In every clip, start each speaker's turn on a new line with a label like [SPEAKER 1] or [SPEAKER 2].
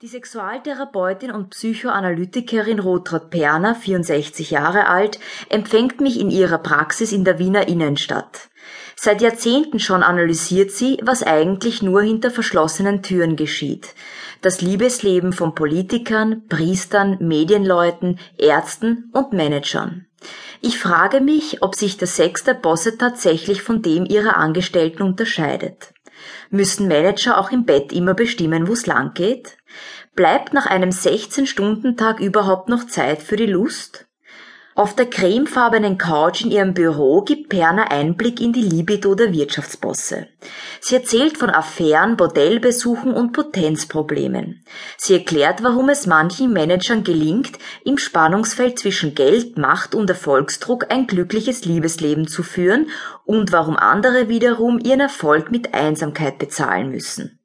[SPEAKER 1] Die Sexualtherapeutin und Psychoanalytikerin Rotrud Perner, 64 Jahre alt, empfängt mich in ihrer Praxis in der Wiener Innenstadt. Seit Jahrzehnten schon analysiert sie, was eigentlich nur hinter verschlossenen Türen geschieht. Das Liebesleben von Politikern, Priestern, Medienleuten, Ärzten und Managern. Ich frage mich, ob sich der Sex der Bosse tatsächlich von dem ihrer Angestellten unterscheidet. Müssen Manager auch im Bett immer bestimmen, wo's lang geht? Bleibt nach einem 16-Stunden-Tag überhaupt noch Zeit für die Lust? Auf der cremefarbenen Couch in ihrem Büro gibt Perner Einblick in die Libido der Wirtschaftsbosse. Sie erzählt von Affären, Bordellbesuchen und Potenzproblemen. Sie erklärt, warum es manchen Managern gelingt, im Spannungsfeld zwischen Geld, Macht und Erfolgsdruck ein glückliches Liebesleben zu führen und warum andere wiederum ihren Erfolg mit Einsamkeit bezahlen müssen.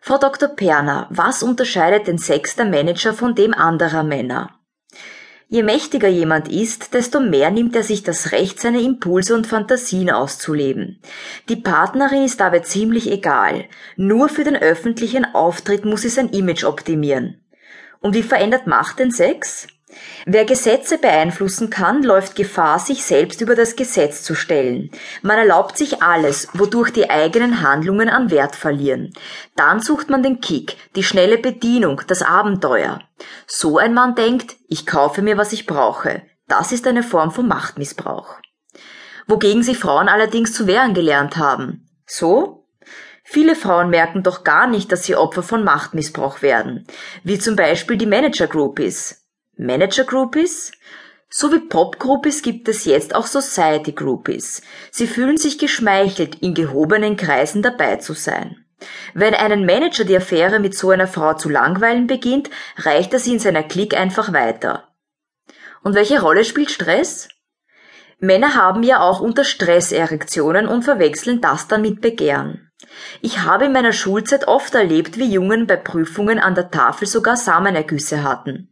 [SPEAKER 1] Frau Dr. Perner, was unterscheidet den Sex der Manager von dem anderer Männer? Je mächtiger jemand ist, desto mehr nimmt er sich das Recht, seine Impulse und Fantasien auszuleben. Die Partnerin ist dabei ziemlich egal. Nur für den öffentlichen Auftritt muss sie sein Image optimieren. Und wie verändert Macht den Sex? Wer Gesetze beeinflussen kann, läuft Gefahr, sich selbst über das Gesetz zu stellen. Man erlaubt sich alles, wodurch die eigenen Handlungen an Wert verlieren. Dann sucht man den Kick, die schnelle Bedienung, das Abenteuer. So ein Mann denkt, ich kaufe mir, was ich brauche. Das ist eine Form von Machtmissbrauch. Wogegen sich Frauen allerdings zu wehren gelernt haben. So? Viele Frauen merken doch gar nicht, dass sie Opfer von Machtmissbrauch werden, wie zum Beispiel die Manager Groupies. Manager Groupies? So wie Pop Groupies gibt es jetzt auch Society Groupies. Sie fühlen sich geschmeichelt, in gehobenen Kreisen dabei zu sein. Wenn einen Manager die Affäre mit so einer Frau zu langweilen beginnt, reicht er sie in seiner Klick einfach weiter. Und welche Rolle spielt Stress? Männer haben ja auch unter Stress Erektionen und verwechseln das dann mit Begehren. Ich habe in meiner Schulzeit oft erlebt, wie Jungen bei Prüfungen an der Tafel sogar Samenergüsse hatten.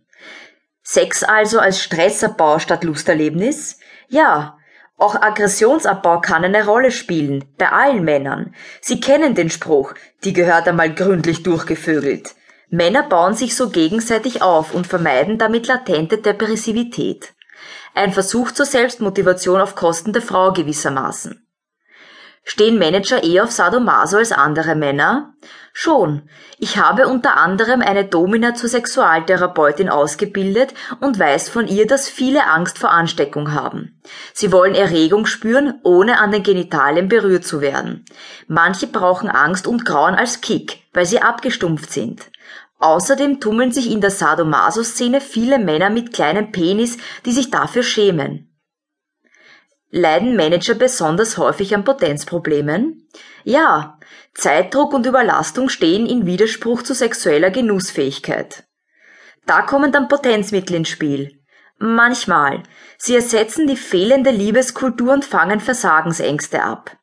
[SPEAKER 1] Sex also als Stressabbau statt Lusterlebnis? Ja, auch Aggressionsabbau kann eine Rolle spielen, bei allen Männern. Sie kennen den Spruch, die gehört einmal gründlich durchgevögelt. Männer bauen sich so gegenseitig auf und vermeiden damit latente Depressivität. Ein Versuch zur Selbstmotivation auf Kosten der Frau gewissermaßen. Stehen Manager eher auf Sadomaso als andere Männer? Schon. Ich habe unter anderem eine Domina zur Sexualtherapeutin ausgebildet und weiß von ihr, dass viele Angst vor Ansteckung haben. Sie wollen Erregung spüren, ohne an den Genitalien berührt zu werden. Manche brauchen Angst und Grauen als Kick, weil sie abgestumpft sind. Außerdem tummeln sich in der Sadomaso-Szene viele Männer mit kleinem Penis, die sich dafür schämen. Leiden Manager besonders häufig an Potenzproblemen? Ja, Zeitdruck und Überlastung stehen in Widerspruch zu sexueller Genussfähigkeit. Da kommen dann Potenzmittel ins Spiel. Manchmal. Sie ersetzen die fehlende Liebeskultur und fangen Versagensängste ab.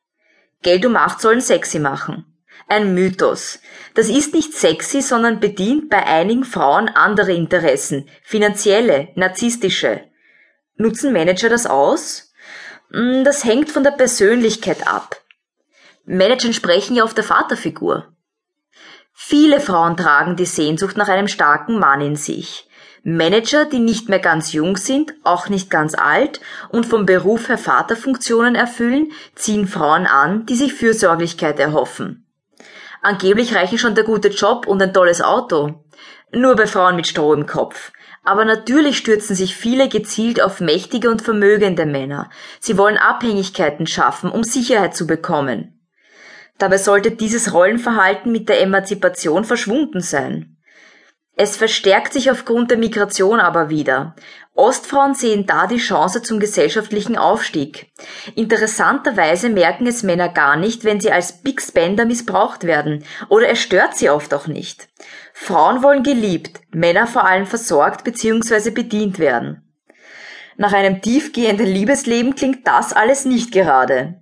[SPEAKER 1] Geld und Macht sollen sexy machen. Ein Mythos. Das ist nicht sexy, sondern bedient bei einigen Frauen andere Interessen, finanzielle, narzisstische. Nutzen Manager das aus? Mm, das hängt von der Persönlichkeit ab. Manager sprechen ja auf der Vaterfigur. Viele Frauen tragen die Sehnsucht nach einem starken Mann in sich. Manager, die nicht mehr ganz jung sind, auch nicht ganz alt und vom Beruf her Vaterfunktionen erfüllen, ziehen Frauen an, die sich Fürsorglichkeit erhoffen. Angeblich reichen schon der gute Job und ein tolles Auto. Nur bei Frauen mit Stroh im Kopf. Aber natürlich stürzen sich viele gezielt auf mächtige und vermögende Männer. Sie wollen Abhängigkeiten schaffen, um Sicherheit zu bekommen. Dabei sollte dieses Rollenverhalten mit der Emanzipation verschwunden sein. Es verstärkt sich aufgrund der Migration aber wieder. Ostfrauen sehen da die Chance zum gesellschaftlichen Aufstieg. Interessanterweise merken es Männer gar nicht, wenn sie als Big Spender missbraucht werden, oder es stört sie oft auch nicht. Frauen wollen geliebt, Männer vor allem versorgt bzw. bedient werden. Nach einem tiefgehenden Liebesleben klingt das alles nicht gerade.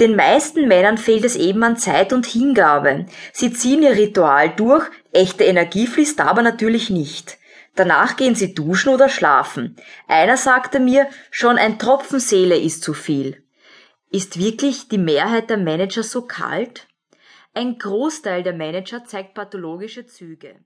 [SPEAKER 1] Den meisten Männern fehlt es eben an Zeit und Hingabe. Sie ziehen ihr Ritual durch, echte Energie fließt aber natürlich nicht. Danach gehen sie duschen oder schlafen. Einer sagte mir, schon ein Tropfen Seele ist zu viel. Ist wirklich die Mehrheit der Manager so kalt? Ein Großteil der Manager zeigt pathologische Züge.